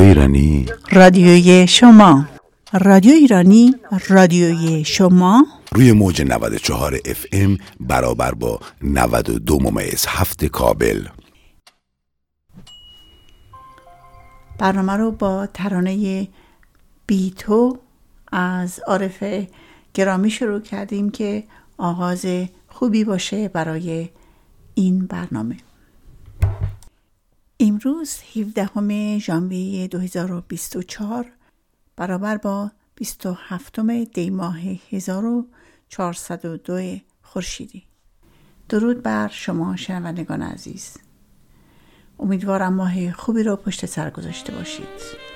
رادیو ایرانی. رادیوی شما. رادیو ایرانی رادیوی شما. روی موج 94 اف ام برابر با 92 ممیز هفت کابل. برنامه رو با ترانه بیتو از عارف گرامی شروع کردیم که آغاز خوبی باشه برای این برنامه. امروز 17 ژانویه 2024 برابر با 27 دی ماه 1402 خورشیدی. درود بر شما شنوندگان عزیز. امیدوارم ماه خوبی را پشت سر گذاشته باشید.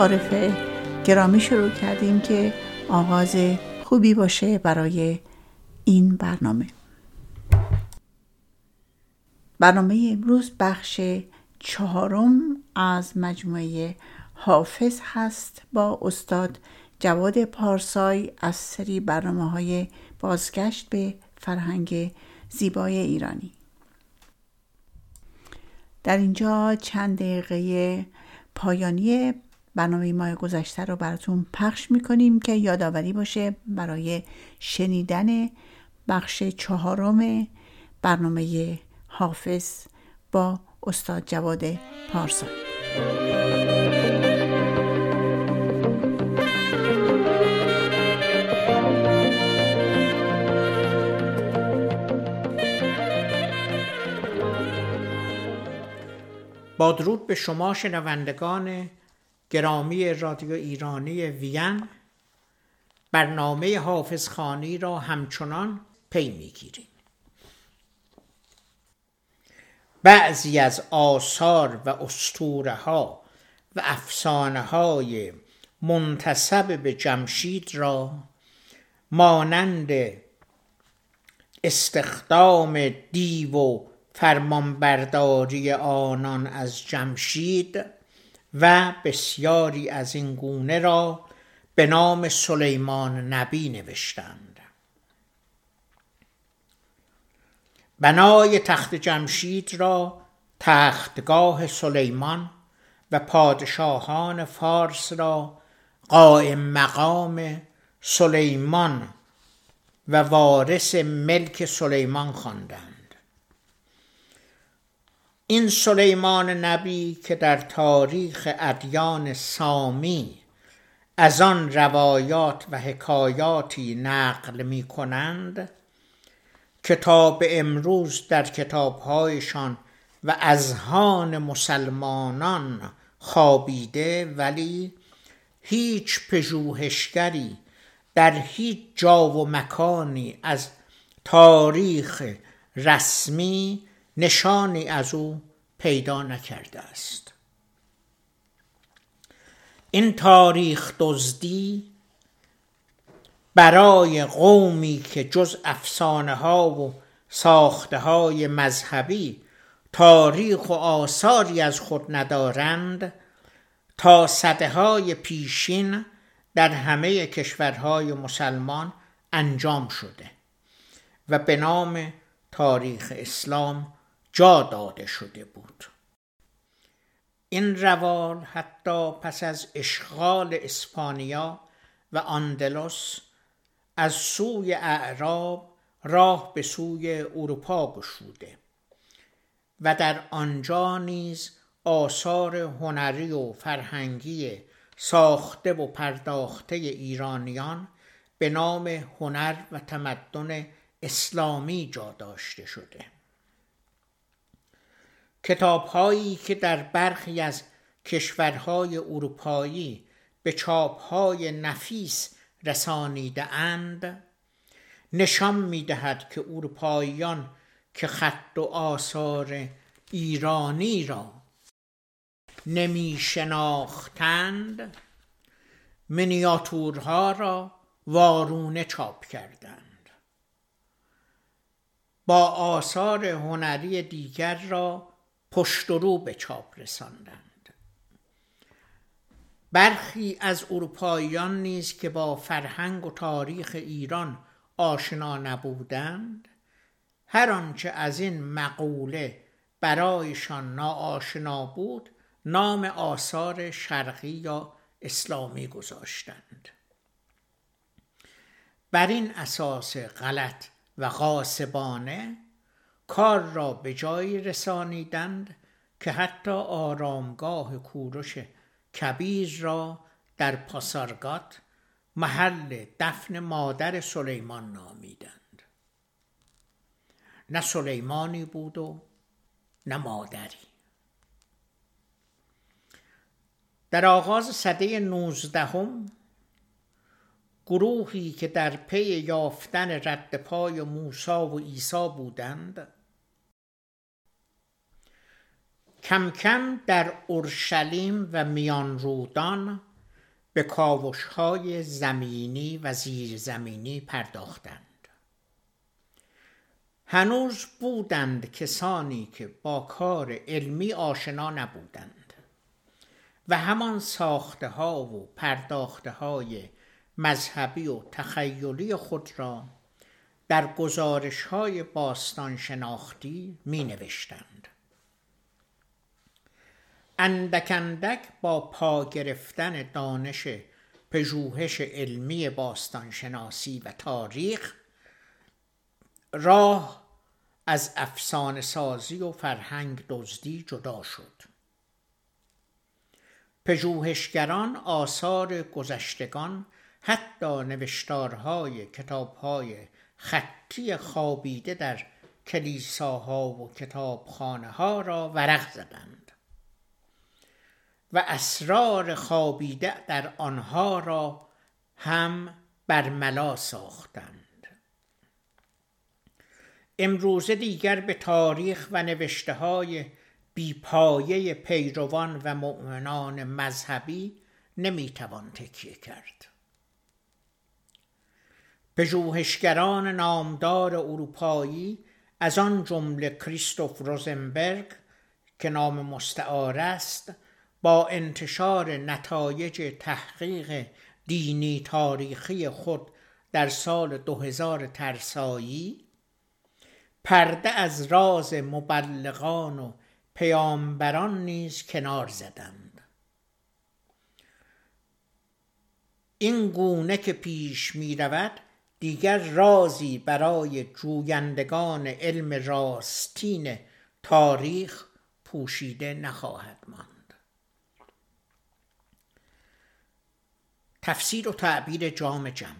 عارف گرامی شروع کردیم که آغاز خوبی باشه برای این برنامه. برنامه امروز بخش چهارم از مجموعه حافظ هست با استاد جواد پارسای از سری برنامه های بازگشت به فرهنگ زیبای ایرانی. در اینجا چند دقیقه پایانی برنامه ماه گذشته رو براتون پخش می‌کنیم که یادآوری باشه برای شنیدن بخش چهارم برنامه حافظ با استاد جواد پارسا. با درود به شما شنوندگان گرامی رادیو ایرانی وین برنامه حافظ خانی را همچنان پی می‌گیریم. بعضی از آثار و استوره ها و افسانه های منتصب به جمشید را مانند استخدام دیو و فرمانبرداری آنان از جمشید و بسیاری از این گونه را به نام سلیمان نبی نوشتند. بنای تخت جمشید را تختگاه سلیمان و پادشاهان فارس را قائم مقام سلیمان و وارث ملک سلیمان خواندند. این سلیمان نبی که در تاریخ ادیان سامی از آن روایات و حکایاتی نقل می کنند که تا به امروز در کتابهایشان و اذهان مسلمانان خوابیده ولی هیچ پژوهشگری در هیچ جا و مکانی از تاریخ رسمی نشانی از او پیدا نکرده است. این تاریخ دزدی برای قومی که جز افسانه ها و ساخته های مذهبی تاریخ و آثاری از خود ندارند تا صده های پیشین در همه کشورهای مسلمان انجام شده و به نام تاریخ اسلام جا داده شده بود. این روال حتی پس از اشغال اسپانیا و آندلس از سوی اعراب راه به سوی اروپا گشوده و در آنجا نیز آثار هنری و فرهنگی ساخته و پرداخته ایرانیان به نام هنر و تمدن اسلامی جا داشته شده. کتابهایی که در برخی از کشورهای اروپایی به چاپهای نفیس رسانیده اند نشان می دهد که اروپاییان که خط و آثار ایرانی را نمی شناختند منیاتورها را وارونه چاپ کردند. با آثار هنری دیگر را پشت و رو به چاپ رساندند. برخی از اروپاییان نیز که با فرهنگ و تاریخ ایران آشنا نبودند هر آنچه از این مقوله برایشان ناآشنا بود نام آثار شرقی یا اسلامی گذاشتند. بر این اساس غلط و غاصبانه کار را به جایی رسانیدند که حتی آرامگاه کوروش کبیر را در پاسارگات محل دفن مادر سلیمان نامیدند. نه سلیمانی بود و نه مادری. در آغاز سده نوزدهم گروهی که در پی یافتن رد پای موسی و عیسی بودند کم کم در اورشلیم و میان رودان به کاوش های زمینی و زیرزمینی پرداختند هنوز بودند کسانی که با کار علمی آشنا نبودند و همان ساخته ها و پرداخته های مذهبی و تخیلی خود را در گزارش های باستان شناختی می نوشتند. اندک اندک با پا گرفتن دانش پژوهش علمی باستانشناسی و تاریخ راه از افسانه سازی و فرهنگ دزدی جدا شد. پژوهشگران آثار گذشتگان حتی نوشتارهای کتابهای خطی خوابیده در کلیساها و کتابخانه ها را ورق زدند. و اسرار خوابیده در آنها را هم برملا ساختند. امروزه دیگر به تاریخ و نوشته های بیپایه پیروان و مؤمنان مذهبی نمی‌توان تکیه کرد. پژوهشگران نامدار اروپایی از آن جمله کریستوف روزنبرگ که نام مستعار است با انتشار نتایج تحقیق دینی تاریخی خود در سال 2000 ترسایی پرده از راز مبلغان و پیامبران نیز کنار زدند. این گونه که پیش می رود دیگر رازی برای جویندگان علم راستین تاریخ پوشیده نخواهد ماند. تفسیر و تعبیر جام جم.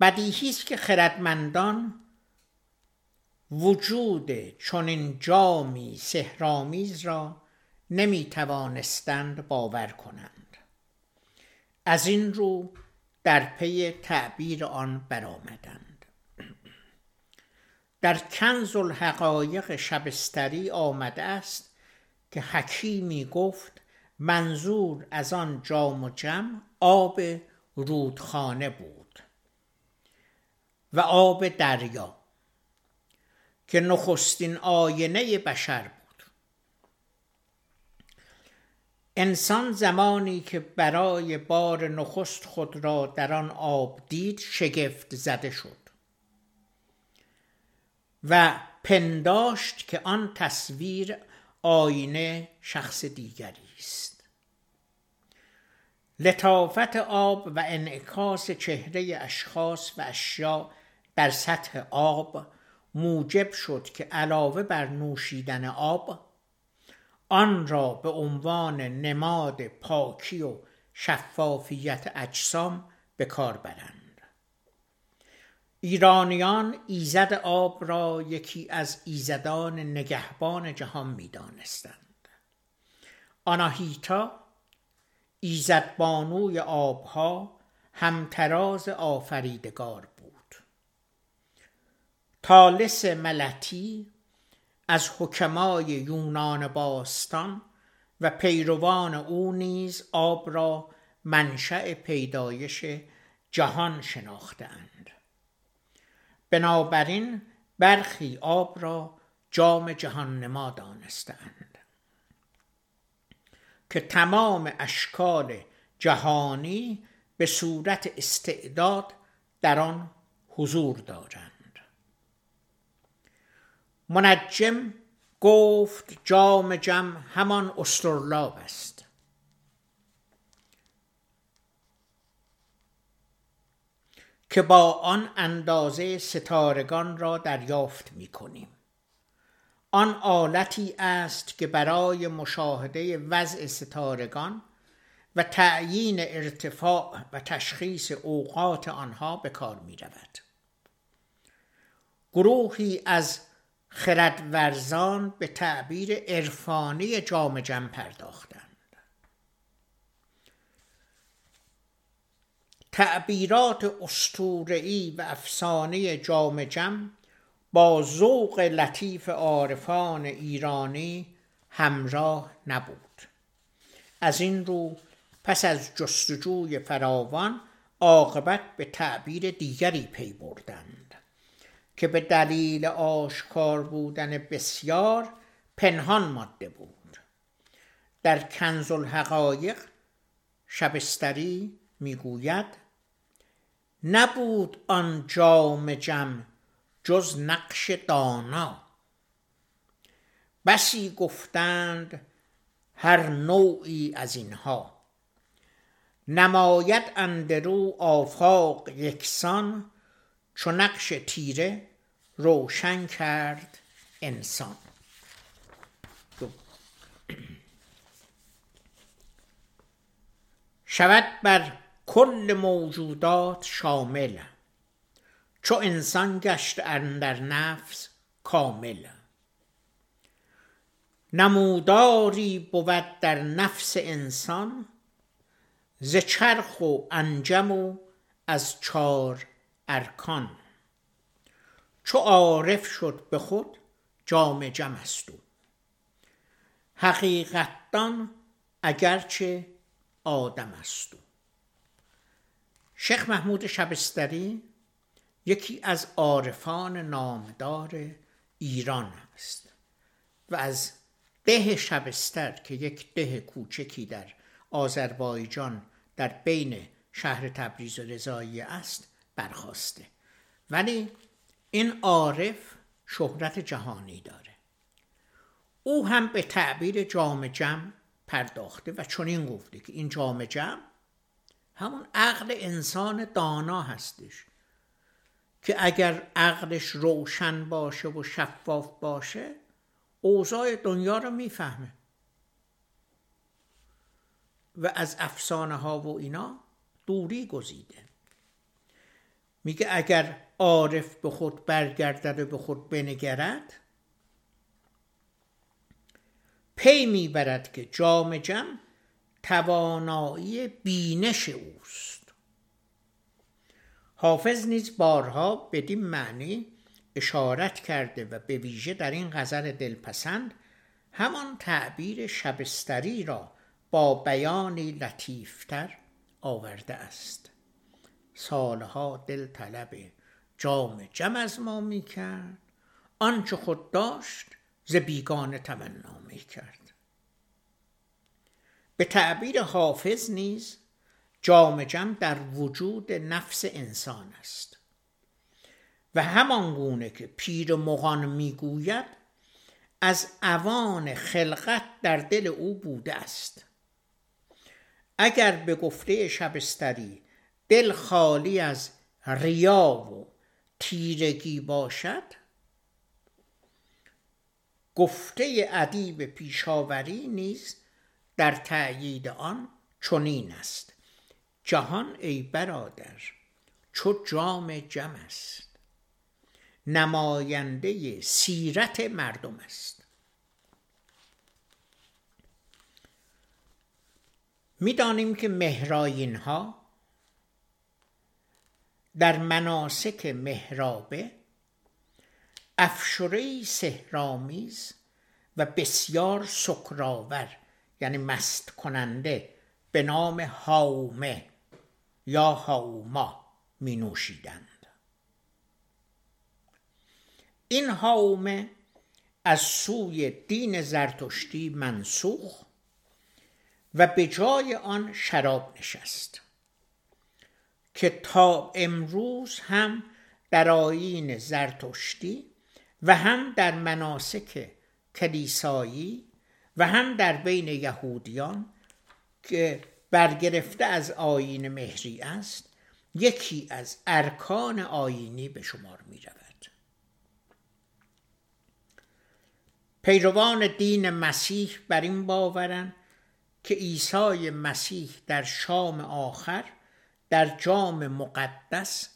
بدیهی است که خردمندان وجود چنین جامی سهرامیز را نمی توانستند باور کنند. از این رو در پی تعبیر آن برآمدند. در کنز الحقایق شبستری آمده است که حکیمی گفت منظور از آن جام و جم آب رودخانه بود و آب دریا که نخستین آینه بشر انسان زمانی که برای بار نخست خود را در آن آب دید شگفت زده شد و پنداشت که آن تصویر آینه شخص دیگری است لطافت آب و انعکاس چهره اشخاص و اشیا در سطح آب موجب شد که علاوه بر نوشیدن آب آن را به عنوان نماد پاکی و شفافیت اجسام به کار برند. ایرانیان ایزد آب را یکی از ایزدان نگهبان جهان می دانستند آناهیتا ایزد بانوی آبها همتراز آفریدگار بود. تالس ملتی از حکمای یونان باستان و پیروان او نیز آب را منشأ پیدایش جهان شناختند. بنابراین برخی آب را جام جهان نما دانستند. که تمام اشکال جهانی به صورت استعداد در آن حضور دارند. منجم گفت جام جم همان استرلاب است. که با آن اندازه ستارگان را دریافت می کنیم آن آلتی است که برای مشاهده وضع ستارگان و تعیین ارتفاع و تشخیص اوقات آنها به کار می رود. گروهی از خردورزان به تعبیر عرفانی جام جم پرداختند تعبیرات استورعی و افسانه جام جم با ذوق لطیف عارفان ایرانی همراه نبود. از این رو پس از جستجوی فراوان عاقبت به تعبیر دیگری پی بردند که به دلیل آشکار بودن بسیار پنهان ماده بود. در کنز الحقایق شبستری می‌گوید نبود آن جام جم جز نقش دانا. بسی گفتند هر نوعی از اینها. نماید اندرو آفاق یکسان چو نقش تیره روشن کرد انسان. شود بر کل موجودات شامل. چو انسان گشت اندر نفس کامل. نموداری بود در نفس انسان ز چرخ و انجم و از چار ارکان. چو عارف شد به خود جام جم است او. حقیقت دان اگرچه آدم است او. شیخ محمود شبستری یکی از عارفان نامدار ایران است و از ده شبستر که یک ده کوچکی در آذربایجان در بین شهر تبریز و رضایی است برخواسته ولی این عارف شهرت جهانی داره. او هم به تعبیر جام جم پرداخته و چنین گفته که این جام جم همون عقل انسان دانا هستش. که اگر عقلش روشن باشه و شفاف باشه اوضاع دنیا رو می‌فهمه. و از افسانه ها و اینا دوری گزیده. میگه اگر عارف به خود برگردد و به خود بنگرد پی می‌برد که جام جم توانایی بینش اوست. حافظ نیز بارها بدین معنی اشارت کرده و به ویژه در این غزل دلپسند همان تعبیر شبستری را با بیانی لطیفتر آورده است. سالها دل طلب جام جم از ما می کرد آنچه خود داشت ز بیگانه تمنا می کرد به تعبیر حافظ نیز جام جم در وجود نفس انسان است. و همان گونه که پیر مغان می‌گوید از اوان خلقت در دل او بوده است. اگر به گفته شبستری دل خالی از ریا و تیرگی باشد گفته ادیب پیشاوری نیز در تأیید آن چنین است. جهان ای برادر چو جام جم است. نماینده سیرت مردم است. می‌دانیم که مهراین ها در مناسک مهرابه افشوره سهرامیز و بسیار سکراور یعنی مست کننده به نام هاومه یا هاوما می نوشیدند. این هاومه از سوی دین زرتشتی منسوخ و به جای آن شراب نشست که تا امروز هم در آیین زرتشتی و هم در مناسک کلیسایی و هم در بین یهودیان که برگرفته از آیین مهری است یکی از ارکان آینی به شمار می رود پیروان دین مسیح بر این باورند که عیسی مسیح در شام آخر در جام مقدس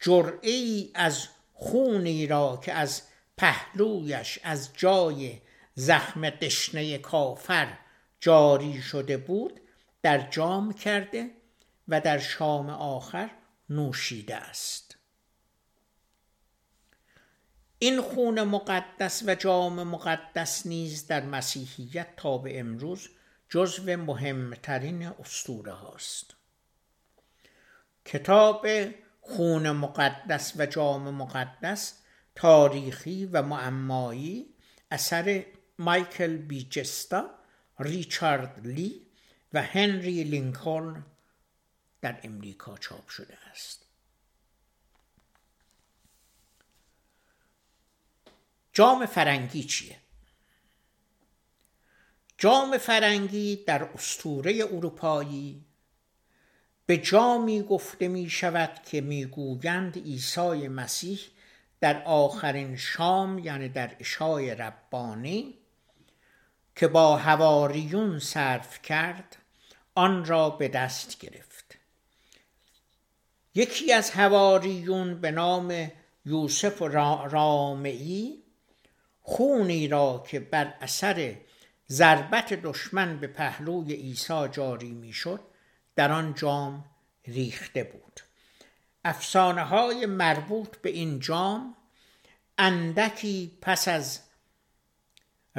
جرعه ای از خونی را که از پهلویش از جای زخم دشنه کافر جاری شده بود در جام کرده و در شام آخر نوشیده است. این خون مقدس و جام مقدس نیز در مسیحیت تا به امروز جزو مهمترین اسطوره هاست. کتاب خون مقدس و جام مقدس تاریخی و معمایی اثر مایکل بیجستا ریچارد لی و هنری لینکلن در امریکا چاپ شده است. جام فرنگی چیه؟ جام فرنگی در اسطوره اروپایی به جامی گفته می شود که می گویند عیسی مسیح در آخرین شام یعنی در اشای ربانی که با هواریون صرف کرد آن را به دست گرفت. یکی از هواریون به نام یوسف رامعی خونی را که بر اثر ضربت دشمن به پهلوی عیسی جاری می‌شد در آن جام ریخته بود. افسانه های مربوط به این جام اندکی پس از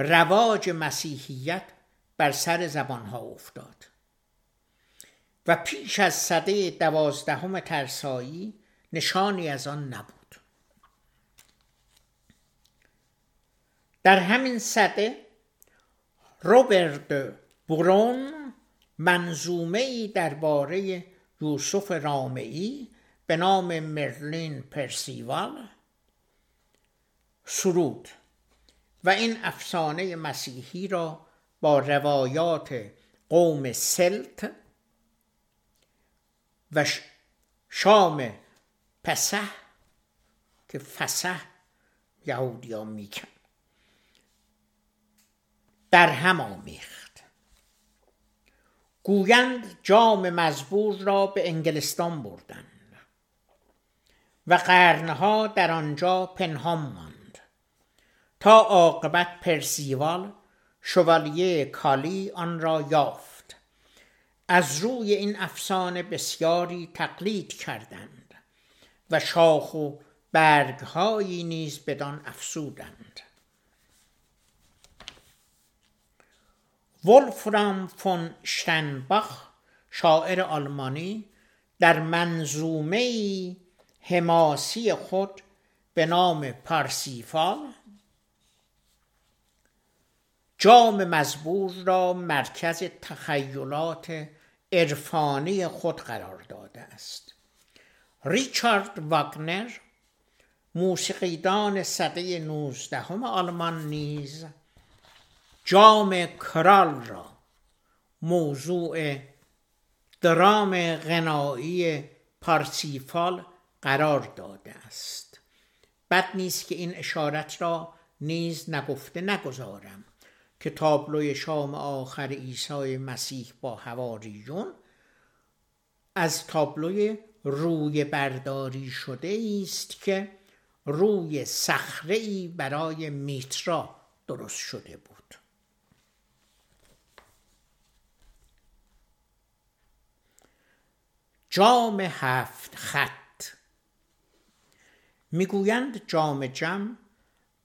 رواج مسیحیت بر سر زبانها افتاد. و پیش از صده دوازدهم ترسایی نشانی از آن نبود. در همین صده روبرت برون منظومه ای درباره یوسف رامعی به نام مرلین پرسیوال سرود. و این افسانه مسیحی را با روایات قوم سلت و شام پسه که فسح یهودیان میکن در هم آمیخت. گویند جام مزبور را به انگلستان بردند و قرنها در آنجا پنهان ماند. تا عاقبت پرسیوال شوالیه کالی آن را یافت. از روی این افسانه بسیاری تقلید کردند و شاخ و برگهایی نیز بدان افسودند ولفرام فون شتنباخ شاعر آلمانی در منظومه حماسی خود به نام پارسیفال جام مزبور را مرکز تخیلات عرفانی خود قرار داده است. ریچارد واگنر موسیقیدان صده نوزدهم آلمان نیز جام کرال را موضوع درام غنایی پارسیفال قرار داده است. بد نیست که این اشارت را نیز نگفته نگذارم. که تابلوی شام آخر عیسی مسیح با هواریون از تابلوی روی برداری شده است که روی صخره برای میترا درست شده بود. جام هفت خط. می‌گویند جام جم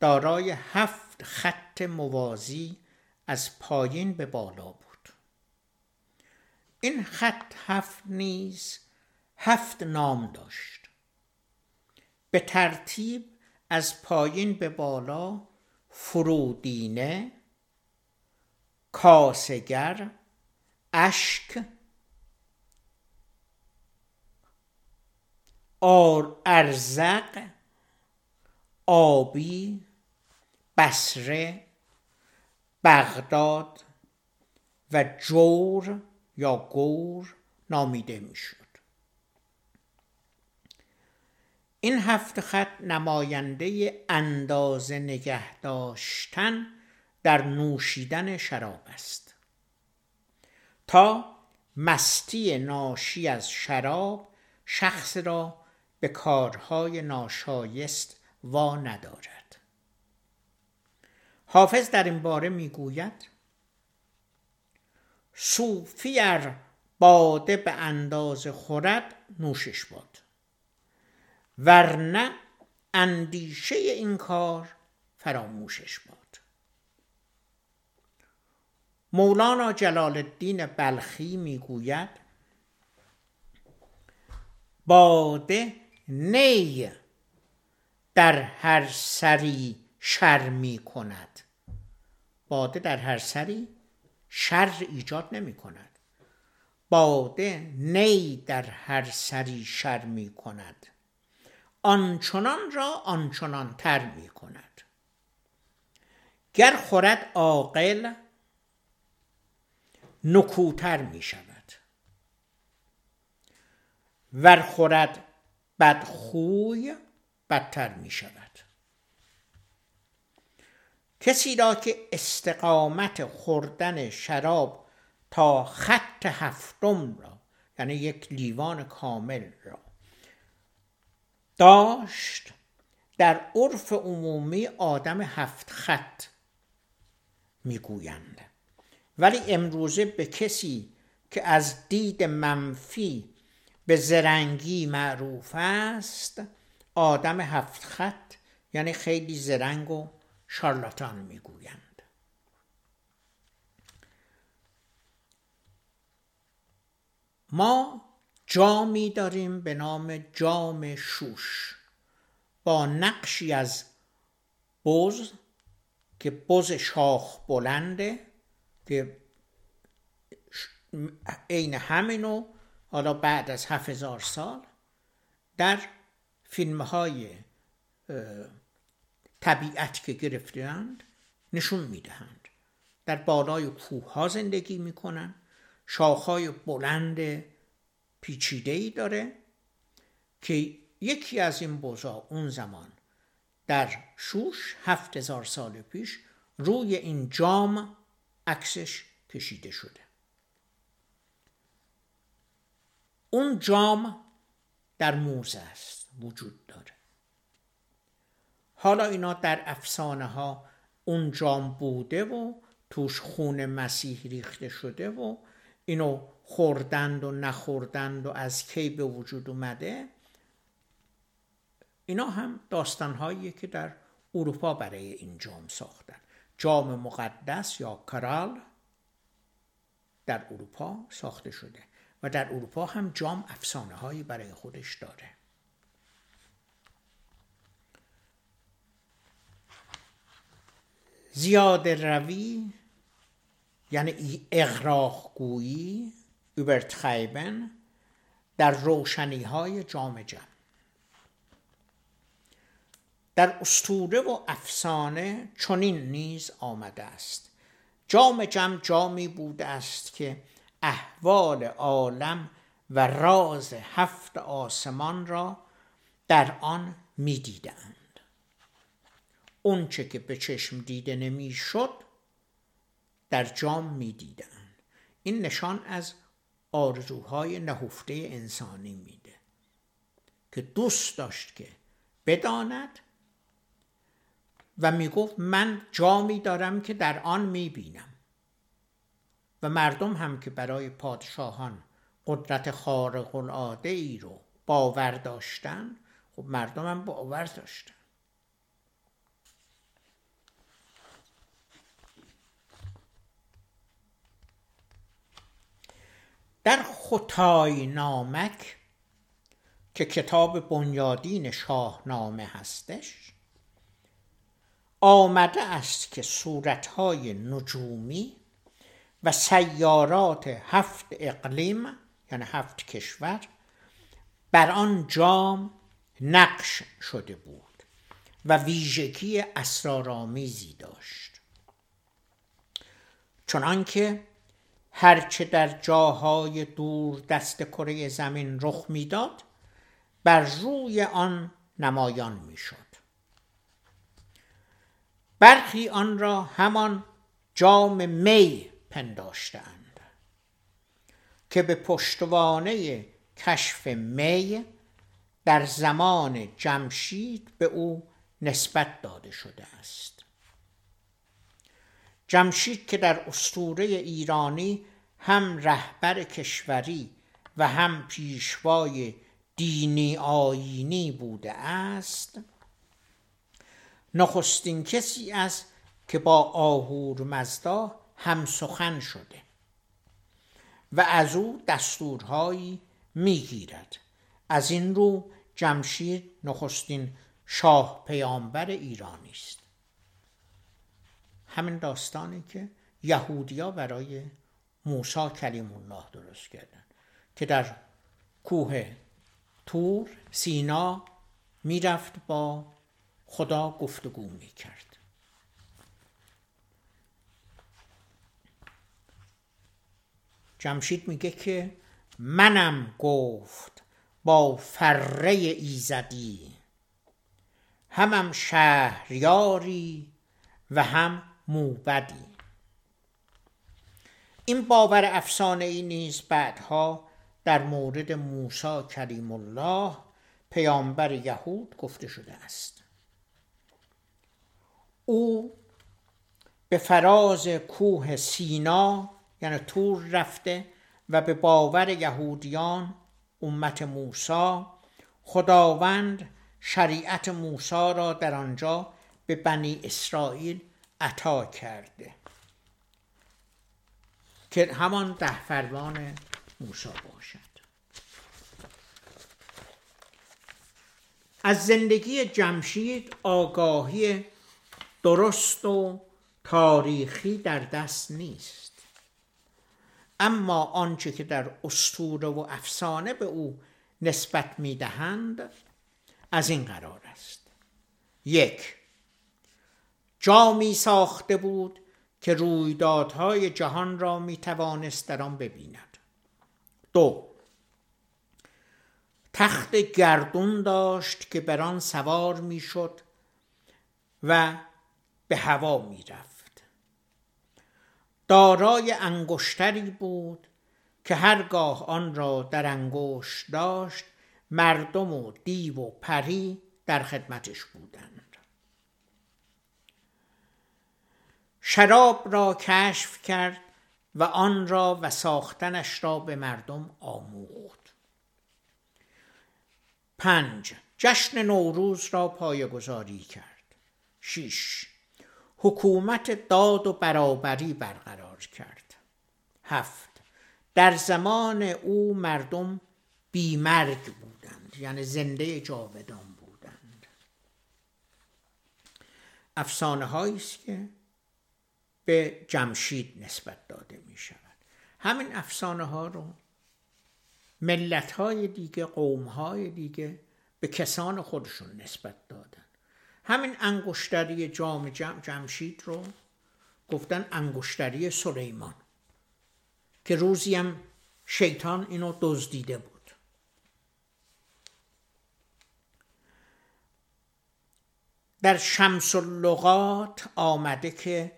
دارای هفت خط موازی از پایین به بالا بود. این خط هفت نیز هفت نام داشت. به ترتیب از پایین به بالا فرودینه کاسگر اشک آر ارزق آبی بسره بغداد و جور یا گور نامیده می‌شد. این هفت خط نماینده اندازه نگه داشتن در نوشیدن شراب است. تا مستی ناشی از شراب شخص را به کارهای ناشایست وا ندارد. حافظ در این باره می‌گوید صوفی ار باده به اندازه خورد نوشش باد ورنه اندیشه این کار فراموشش باد. مولانا جلال الدین بلخی می‌گوید باده نی در هر سری شر می کند باده در هر سری شر ایجاد نمی کند باده نی در هر سری شر می کند آنچنان را آنچنان تر می کند گر خورد عاقل نکوتر می شود ور خورد بدخوی بدتر می شود کسی را که استقامت خوردن شراب تا خط هفتم را یعنی یک لیوان کامل را داشت در عرف عمومی آدم هفت خط می‌گویند. ولی امروزه به کسی که از دید منفی به زرنگی معروف است آدم هفت خط یعنی خیلی زرنگ و شارلاتان می‌گویند. ما جامی داریم به نام جام شوش با نقشی از بز که بز شاخ بلنده که عین همینو حالا بعد از هفت هزار سال در فیلم های طبیعت که گرفتند نشون می‌دهند. در بالای کوه ها زندگی می‌کنن. شاخهای بلند پیچیده ای داره که یکی از این بزا اون زمان در شوش هفت هزار سال پیش روی این جام عکسش کشیده شده. اون جام در موزه است وجود داره. حالا اینا در افسانه ها اون جام بوده و توش خون مسیح ریخته شده و اینو خوردند و نخوردند و از کی به وجود اومده اینا هم داستانهایی که در اروپا برای این جام ساختن. جام مقدس یا کرال در اروپا ساخته شده و در اروپا هم جام افسانه هایی برای خودش داره. زیاده روی یعنی اغراق گویی übertreiben در روشنی های جام جم در استوره و افسانه چنین نیز آمده است. جام جم جامی بوده است که احوال عالم و راز هفت آسمان را در آن می‌دیدند. اونچه که به چشم دیده نمی‌شد در جام می‌دیدند. این نشان از آرزوهای نهفته انسانی میده که دوست داشت که بداند و می‌گفت من جامی دارم که در آن می‌بینم و مردم هم که برای پادشاهان قدرت خارق العاده ای رو باور داشتن خب مردم هم باور داشتن. در خطای نامک که کتاب بنیادین شاهنامه هستش آمده است که صورتهای نجومی و سیارات هفت اقلیم یعنی هفت کشور بر آن جام نقش شده بود و ویژگی اسرارآمیزی داشت. چنانکه هرچه در جاهای دور دست کره زمین رخ می‌داد بر روی آن نمایان می‌شد. برخی آن را همان جام می پنداشتند که به پشتوانه کشف می در زمان جمشید به او نسبت داده شده است. جمشید که در اسطوره ایرانی هم رهبر کشوری و هم پیشوای دینی آینی بوده است نخستین کسی است که با آهور مزدا هم سخن شده و از او دستورهایی می‌گیرد. از این رو جمشید نخستین شاه پیامبر ایرانی است. همین داستانی که یهودیا برای موسی کلیم الله درست کردن. که در کوه تور سینا می‌رفت با خدا گفتگو می‌کرد. جمشید میگه که منم گفت با فره ایزدی همم شهریاری و هم موبدی. این باور افسانه ای نیز بعدها در مورد موسی کریم الله پیامبر یهود گفته شده است. او به فراز کوه سینا یعنی تور رفته و به باور یهودیان امت موسی خداوند شریعت موسی را در آنجا به بنی اسرائیل عطا کرده. که همان ده فرمان موسی باشد. از زندگی جمشید آگاهی درست و تاریخی در دست نیست. اما آنچه که در اسطوره و افسانه به او نسبت می‌دهند از این قرار است. یک جامی ساخته بود که رویدادهای جهان را می توانست در آن ببیند. دو تخت گردون داشت که بر آن سوار می‌شد و به هوا می رفت دارای انگشتری بود که هرگاه آن را در انگشت داشت مردم و دیو و پری در خدمتش بودند. شراب را کشف کرد و آن را و ساختنش را به مردم آموخت. پنج جشن نوروز را پایگذاری کرد. شیش حکومت داد و برابری برقرار کرد. هفت در زمان او مردم بیمرگ بودند یعنی زنده جاودان بودند. افسانه هایی است که به جمشید نسبت داده می شود. همین افسانه ها رو ملت های دیگه قوم های دیگه به کسان خودشون نسبت دادن. همین انگشتری جام جم جمشید رو گفتن انگشتری سلیمان که روزی هم شیطان اینو دزدیده بود. در شمس اللغات آمده که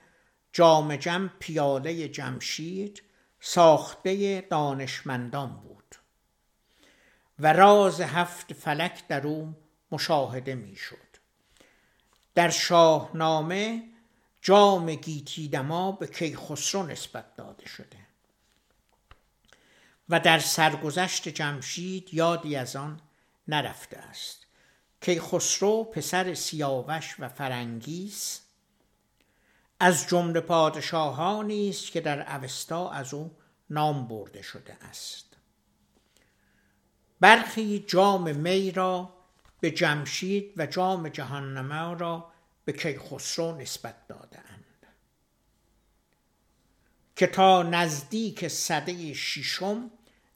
جام جم پیاله جمشید ساخته دانشمندان بود و راز هفت فلک در او مشاهده می‌شد. در شاهنامه جام گیتی دما به کیخسرو نسبت داده شده و در سرگذشت جمشید یادی از آن نرفته است. کیخسرو پسر سیاوش و فرنگیس از جمله پادشاهانی است که در اوستا از او نام برده شده است. برخی جام می را به جمشید و جام جهاننما را به کیخسرو نسبت دادهاند. که تا نزدیک صده ششم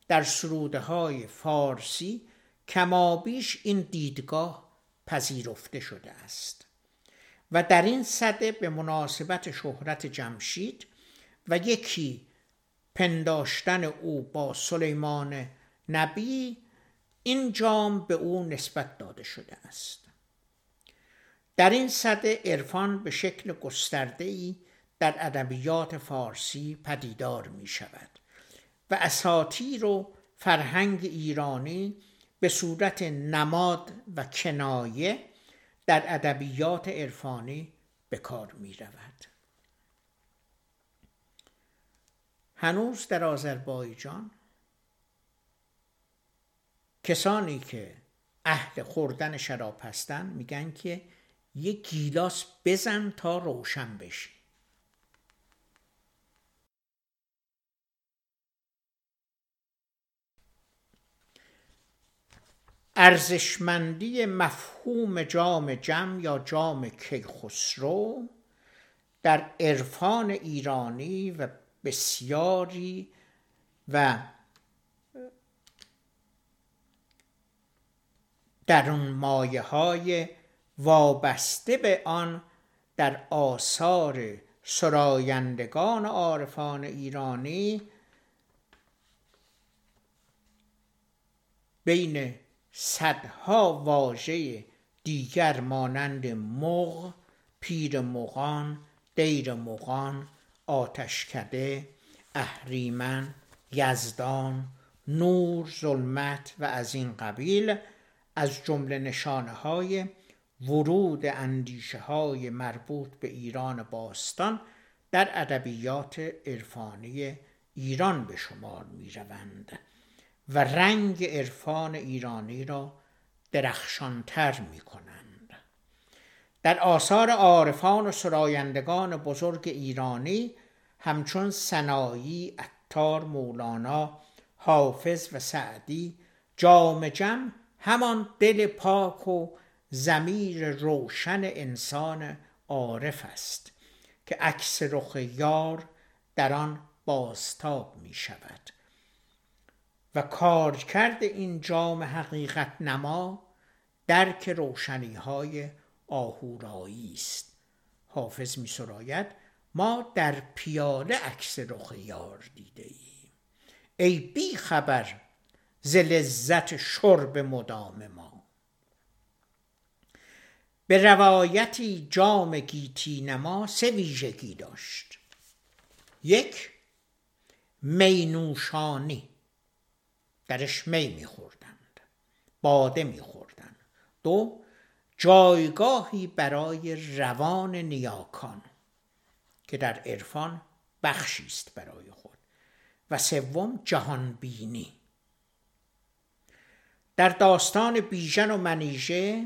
در سروده های فارسی کمابیش این دیدگاه پذیرفته شده است. و در این صده به مناسبت شهرت جمشید و یکی پنداشتن او با سلیمان نبی این جام به او نسبت داده شده است. در این صده عرفان به شکل گسترده ای در ادبیات فارسی پدیدار می شود و اساتیر و فرهنگ ایرانی به صورت نماد و کنایه در ادبیات عرفانی به کار می رود. هنوز در آذربایجان کسانی که اهل خوردن شراب هستند میگن که یک گیلاس بزن تا روشن بشی ارزشمندی مفهوم جام جم یا جام کیخسرو در عرفان ایرانی و بسیاری و در اون مایه های وابسته به آن در آثار سرایندگان عارفان ایرانی بین صدها واژه دیگر مانند مغ، پیر مغان، دیر مغان، آتشکده، اهریمن، یزدان، نور، ظلمت و از این قبیل از جمله نشانه های ورود اندیشه های مربوط به ایران باستان در ادبیات عرفانی ایران به شمار می روند و رنگ عرفان ایرانی را درخشانتر می کنند. در آثار عارفان و سرایندگان بزرگ ایرانی همچون سنایی، اتار، مولانا، حافظ و سعدی جام جم همان دل پاک و زمیر روشن انسان عارف است که عکس رخ یار در آن بازتاب می شود و کارکرد این جام حقیقت نما درک روشنی های آهورایی است. حافظ می سراید ما در پیاله عکس رخ یار دیده ایم. ای بی خبر ز لذت شرب مدام ما. به روایتی جام گیتی نما سه ویژگی داشت. یک مینوشانی درش می میخوردند باده میخوردند. دو جایگاهی برای روان نیاکان که در عرفان بخشی است برای خود. و سوم جهان بینی در داستان بیژن و منیژه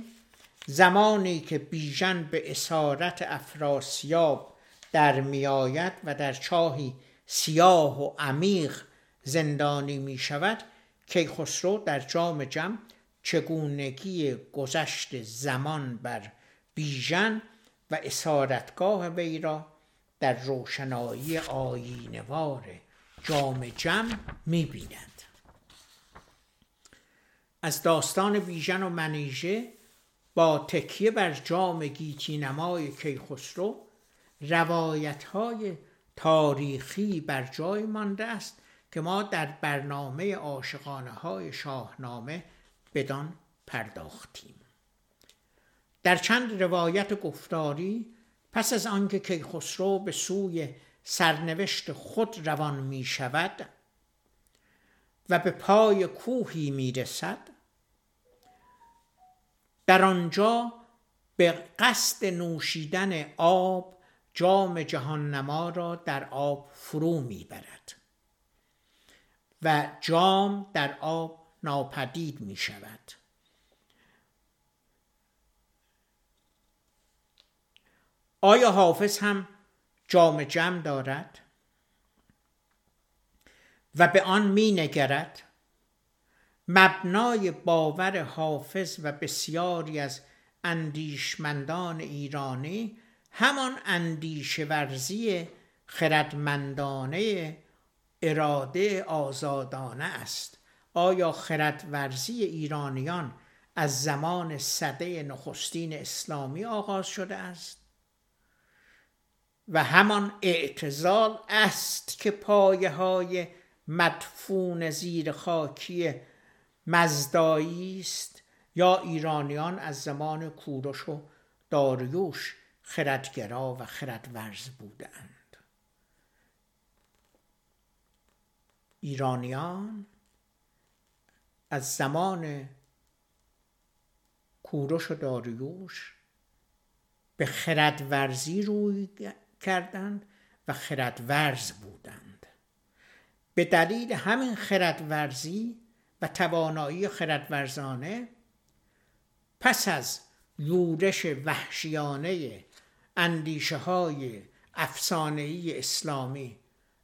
زمانی که بیژن به اسارت افراسیاب در میآید و در چاهی سیاه و عمیق زندانی می شود کیخسرو در جام جم چگونگی گذشت زمان بر بیژن و اسارتگاه وی را در روشنایی آیینوار جام جم می بیند. از داستان بیژن و منیژه با تکیه بر جام گیتی نمای کیخسرو روایت های تاریخی بر جای مانده است که ما در برنامه عاشقانه های شاهنامه بدان پرداختیم. در چند روایت گفتاری پس از آنکه کیخسرو به سوی سرنوشت خود روان می شود و به پای کوهی می رسد در آنجا به قصد نوشیدن آب جام جهان نما را در آب فرو می برد و جام در آب ناپدید می شود آیا حافظ هم جام جمع دارد و به آن می نگرد مبنای باور حافظ و بسیاری از اندیشمندان ایرانی همان اندیشه ورزی خردمندانه اراده آزادانه است. آیا خردورزی ایرانیان از زمان صده نخستین اسلامی آغاز شده است؟ و همان اعتزال است که پایه های مدفون زیر خاکی مزدایی است یا ایرانیان از زمان کوروش و داریوش خردگرا و خردورز بودند؟ ایرانیان از زمان کوروش و داریوش به خردورزی روی کردند و خردورز بودند. به دلیل همین خردورزی و توانایی خردورزانه پس از یورش وحشیانه اندیشه های افسانه‌ای اسلامی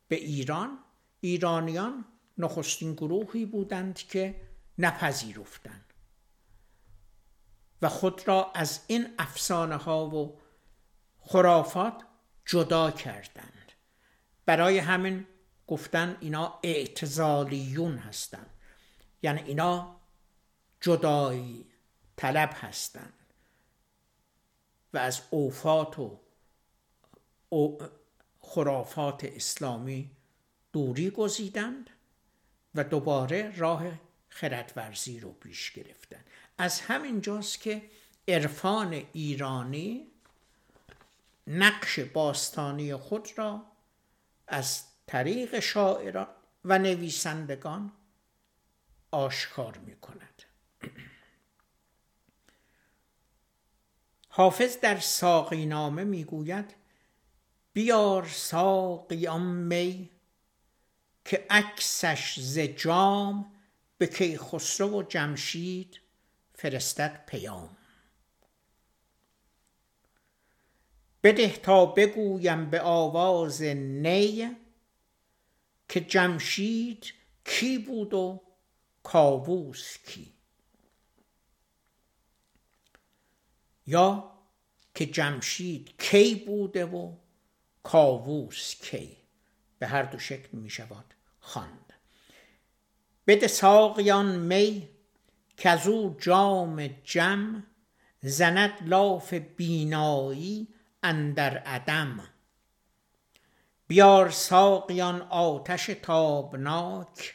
به ایران ایرانیان نخستین گروهی بودند که نپذیرفتند و خود را از این افسانه ها و خرافات جدا کردند. برای همین گفتن اینا اعتزالیون هستند یعنی اینا جدایی طلب هستند و از اوفات و خرافات اسلامی دوری گزیدند و دوباره راه خردورزی رو پیش گرفتن. از همین جاست که عرفان ایرانی نقش باستانی خود را از طریق شاعران و نویسندگان آشکار می کند حافظ در ساقی نامه می گوید بیار ساقیان می که عکسش ز جام به کیخسرو و جمشید فرستد پیام. بده تا بگویم به آواز نی که جمشید کی بود و کاووس کی. یا که جمشید کی بوده و کاووس کی. به هر دو شکل می شود خواند. بده ساقیان می که از او جام جم زند لاف بینایی اندر عدم. بیار ساقیان آتش تابناک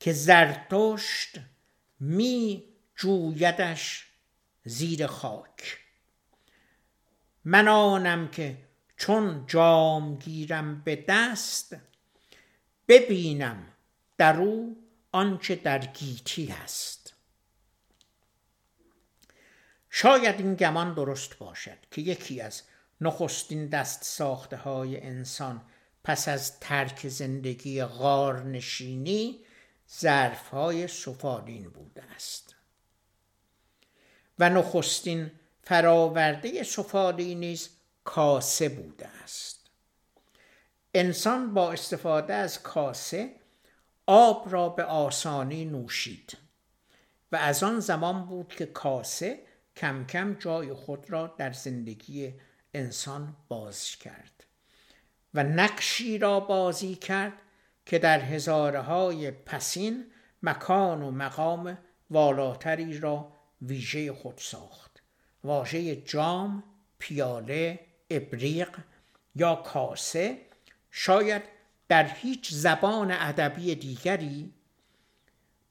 که زرتشت می جویدش زیر خاک. من آنم که چون جام گیرم به دست ببینم در او آنچه در گیتی هست شاید این گمان درست باشد که یکی از نخستین دست ساخته های انسان پس از ترک زندگی غارنشینی ظرف های سفالین بوده است و نخستین فراورده سفالی نیز کاسه بوده است. انسان با استفاده از کاسه آب را به آسانی نوشید و از آن زمان بود که کاسه کم کم جای خود را در زندگی انسان باز کرد و نقشی را بازی کرد که در هزاره های پسین مکان و مقام والاتری را ویژه خود ساخت. واژه جام پیاله ابریق یا کاسه شاید در هیچ زبان ادبی دیگری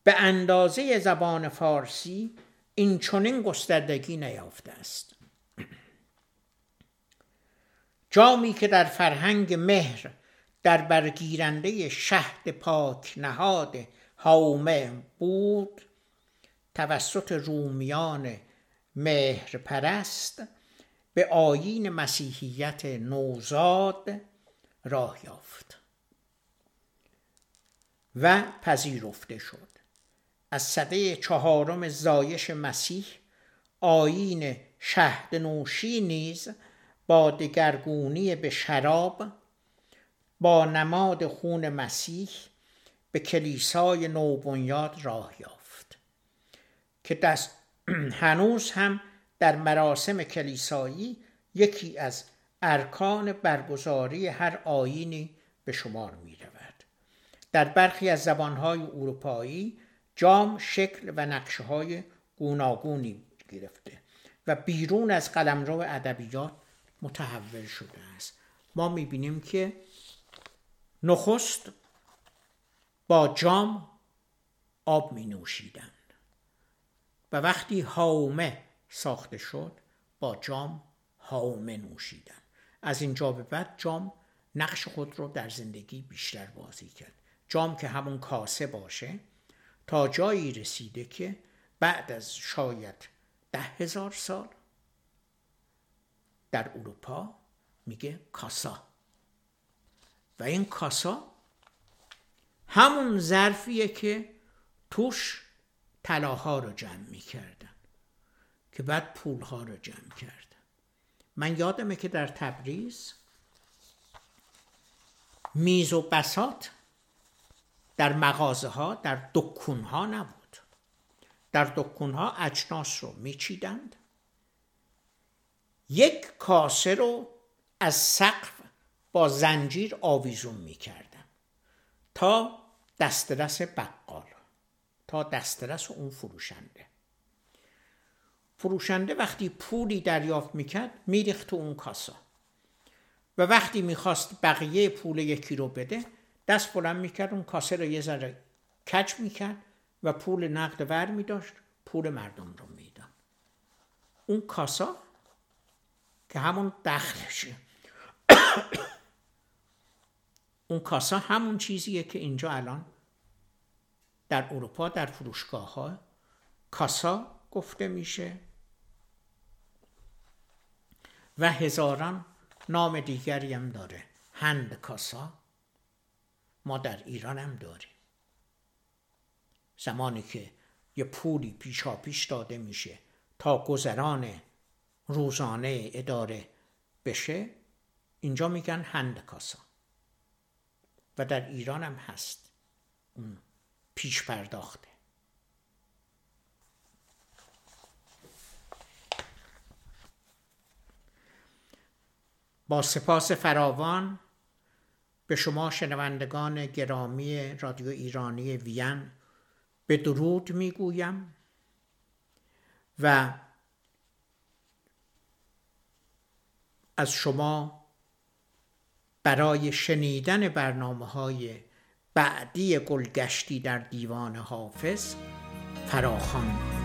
به اندازه زبان فارسی این چنین گستردگی نیافته است. جامی که در فرهنگ مهر در برگیرنده شهد پاک نهاد هاومه بود توسط رومیان مهر پرست به آیین مسیحیت نوزاد راه یافت و پذیرفته شد. از صده چهارم زایش مسیح آیین شهد نوشی نیز با دگرگونی به شراب با نماد خون مسیح به کلیسای نوبنیاد راه یافت که دست هنوز هم در مراسم کلیسایی یکی از ارکان برگزاری هر آینی به شمار می رود. در برخی از زبانهای اروپایی جام شکل و نقشه های گوناگونی گرفته و بیرون از قلمرو ادبیات متحول شده است ما می‌بینیم که نخست با جام آب می نوشیدند و وقتی هاومه ساخته شد با جام هاومه نوشیدن از اینجا به بعد جام نقش خود رو در زندگی بیشتر بازی کرد. جام که همون کاسه باشه تا جایی رسیده که بعد از شاید ده هزار سال در اروپا میگه کاسا. و این کاسا همون ظرفیه که توش طلاها رو جمع می‌کردن که بعد پولها رو جمع کرد من یادمه که در تبریز میز و بسات در مغازه ها در دکون ها نبود. در دکون ها اجناس رو میچیدند. یک کاسه رو از سقف با زنجیر آویزون می‌کردن تا دسترس بقال تا دسترس اون فروشنده. فروشنده وقتی پولی دریافت می‌کرد میریخت تو اون کاسا. و وقتی می‌خواست بقیه پول یکی رو بده دست بلند می‌کرد اون کاسه رو یه ذره کچ می‌کرد و پول نقد ور میداشت پول مردم رو می‌داد. اون کاسا که همون دخلشه. اون کاسا همون چیزیه که اینجا الان در اروپا در فروشگاه ها کاسا گفته میشه. و هزاران نام دیگری هم داره. هند کاسا. ما در ایران هم داریم. زمانی که یه پولی پیشا پیش داده میشه تا گذران روزانه اداره بشه اینجا میگن هند کاسا. و در ایران هم هست. اون پیش پرداخته. با سپاس فراوان به شما شنوندگان گرامی رادیو ایرانی وین به درود می‌گویم و از شما برای شنیدن برنامه های بعدی گلگشتی در دیوان حافظ فراخوان.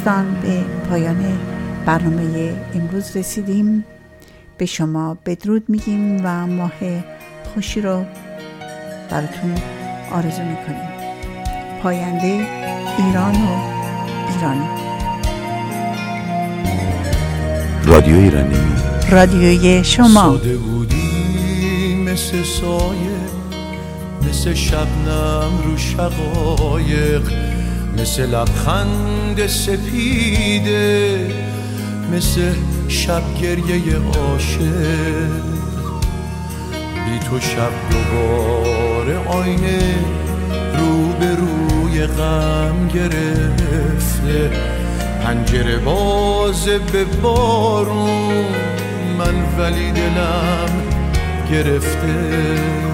دوستان به پایان برنامه امروز رسیدیم. به شما بدرود میگیم و ماه خوشی رو براتون آرزو می‌کنیم. پاینده ایران و ایرانی رادیو ایرانی. رادیوی شما. ساده بودی مثل سایه مثل شبنم رو شقایق. مثل لبخند سپیده مثل شب گریه عاشق. بی تو شب دوباره آینه رو به روی غم گرفته. پنجره باز به بارون من ولی دلم گرفته.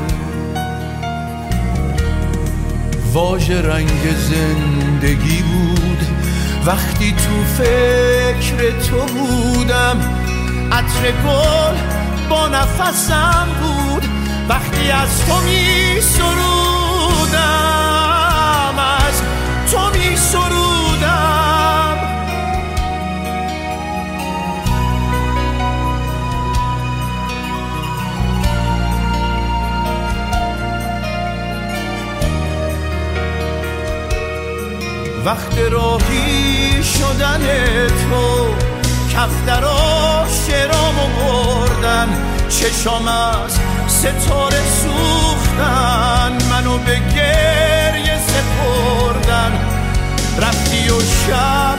واژه رنگ زندگی بود. وقتی تو فکر تو بودم عطر گل با نفسم بود. وقتی از تو می سرودم. وقت راهی شدن تو کفترا شرامو بردن. چشام از ستاره سوختن منو به گریه سپردن. رفتی و شب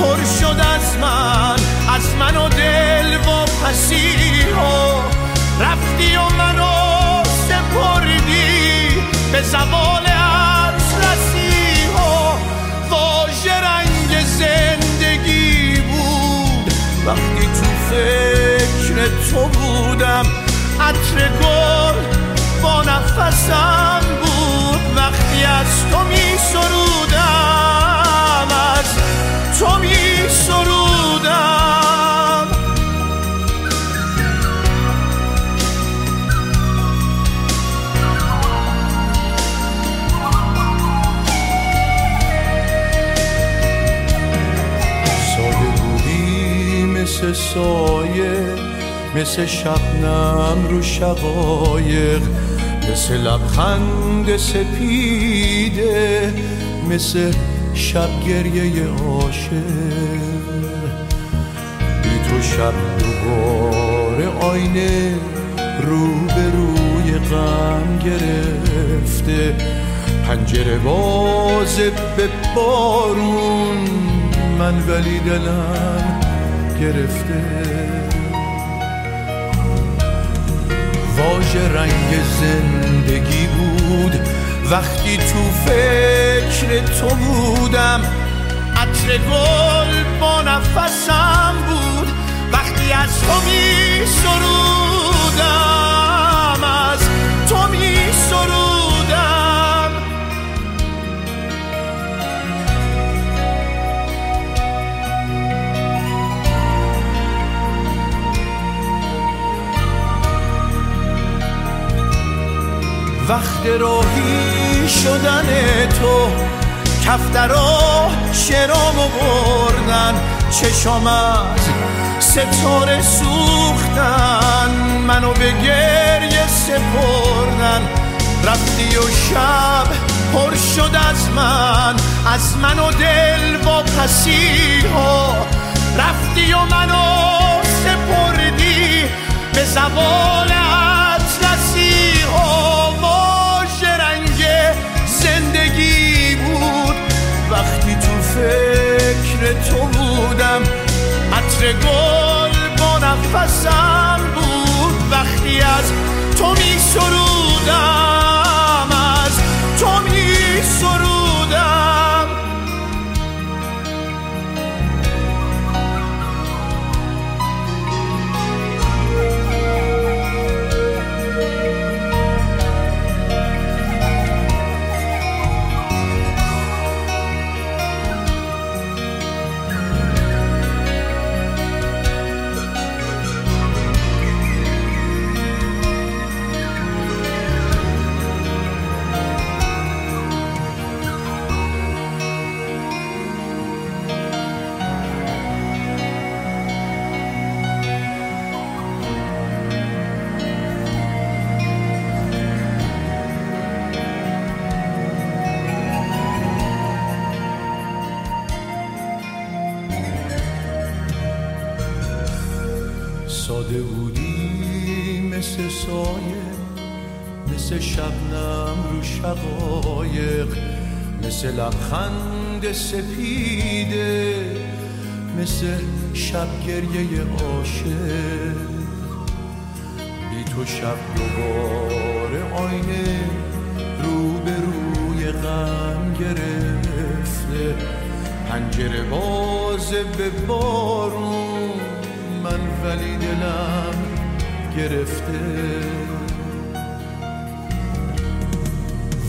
پر شد از من از من و دل و پسی ها. رفتی و منو سپردی به زوال زندگی بود. وقتی تو فکر تو بودم عطر گل با نفسم بود. وقتی از تو می سرودم از تو می سرودم. مثل سایه مثل شبنم رو شقایق مثل لبخند سپیده مثل شب گریه عاشق. بی تو شب دوباره آینه رو به روی غم گرفته. پنجره بازه به بارون من ولی دلم گرفته. واژه رنگ زندگی بود. وقتی تو فکر تو بودم عطر گل با نفسم بود. وقتی از تو می سرودم از تو می وقت راهی شدن تو کفترا شرامو بردن چشام از ستاره سوختن منو به گریه سپردن. رفتی و شب پر شد از من از من و دل با پسی ها رفتی و منو سپردی به زوال بودم. عطر گل با نفسم بود. وقتی از تو می سرودم از تو می سرودم. شبنم رو شقایق مثل لبخند سپیده مثل شب گریه عاشق. بی تو شب دوباره آینه رو به روی غم گرفته. پنجره بازه به بارون من ولی دلم گرفته.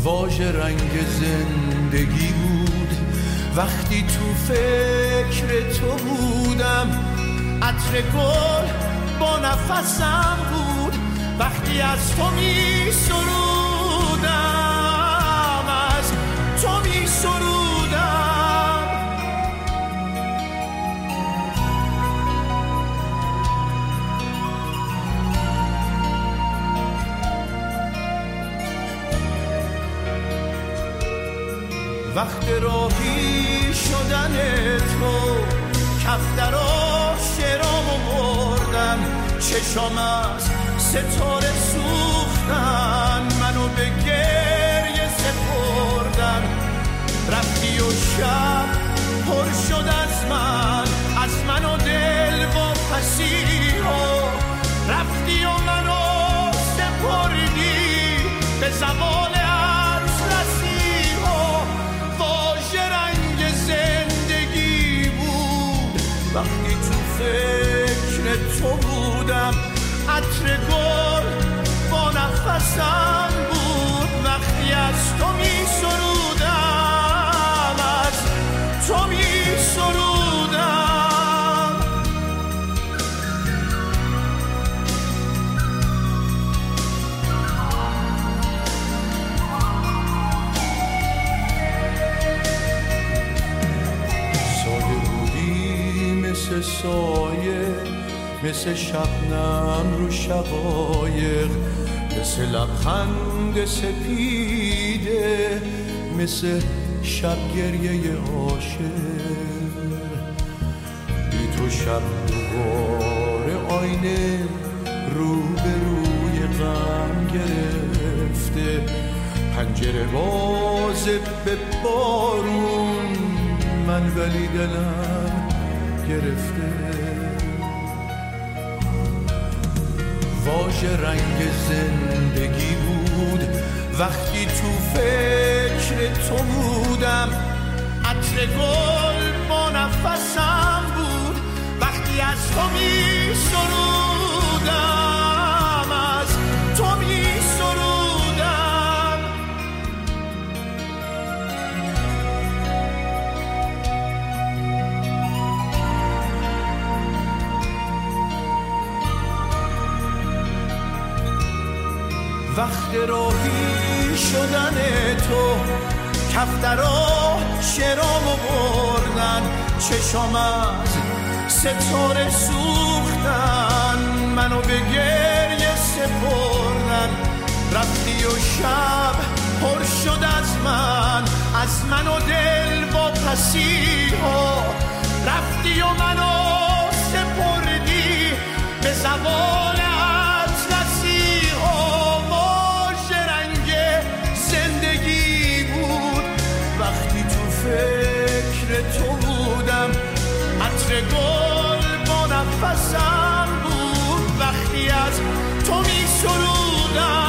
واژه رنگ زندگی بود. وقتی تو فکر تو بودم عطر گل با نفسم بود. وقتی از تو می سرودم از تو می سرودم. وقت راهی شدن تو کفترا شرامو بردن چشام از ستاره سوختن منو به گریه سپردن. رفتی و شب پر شد از من از من و دل و پسی ها رفتی و منو سپردی. به نفسم بود وقتی از تو می سرودم از تو می سرودم. ساده بودی مثل سایه مثل شبنم رو شقایق. مثل لبخند سپیده مثل شب گریه عاشق. بی تو شب دوباره آینه رو به روی غم گرفته. پنجره باز به بارون من ولی دلم گرفته. واژه رنگ زندگی بود. وقتی تو فکر تو بودم عطر گل با نفسم بود. وقتی از تو می وقت راهی شدن تو کفترا شرامو بردن چشام از ستاره سوختن منو به گریه سپردن. رفتی و شب پر شد از من از من و دل با پسی ها رفتی و منو سپردی به زبان عطر گل با نفسم بود وقتی از تو می سرودم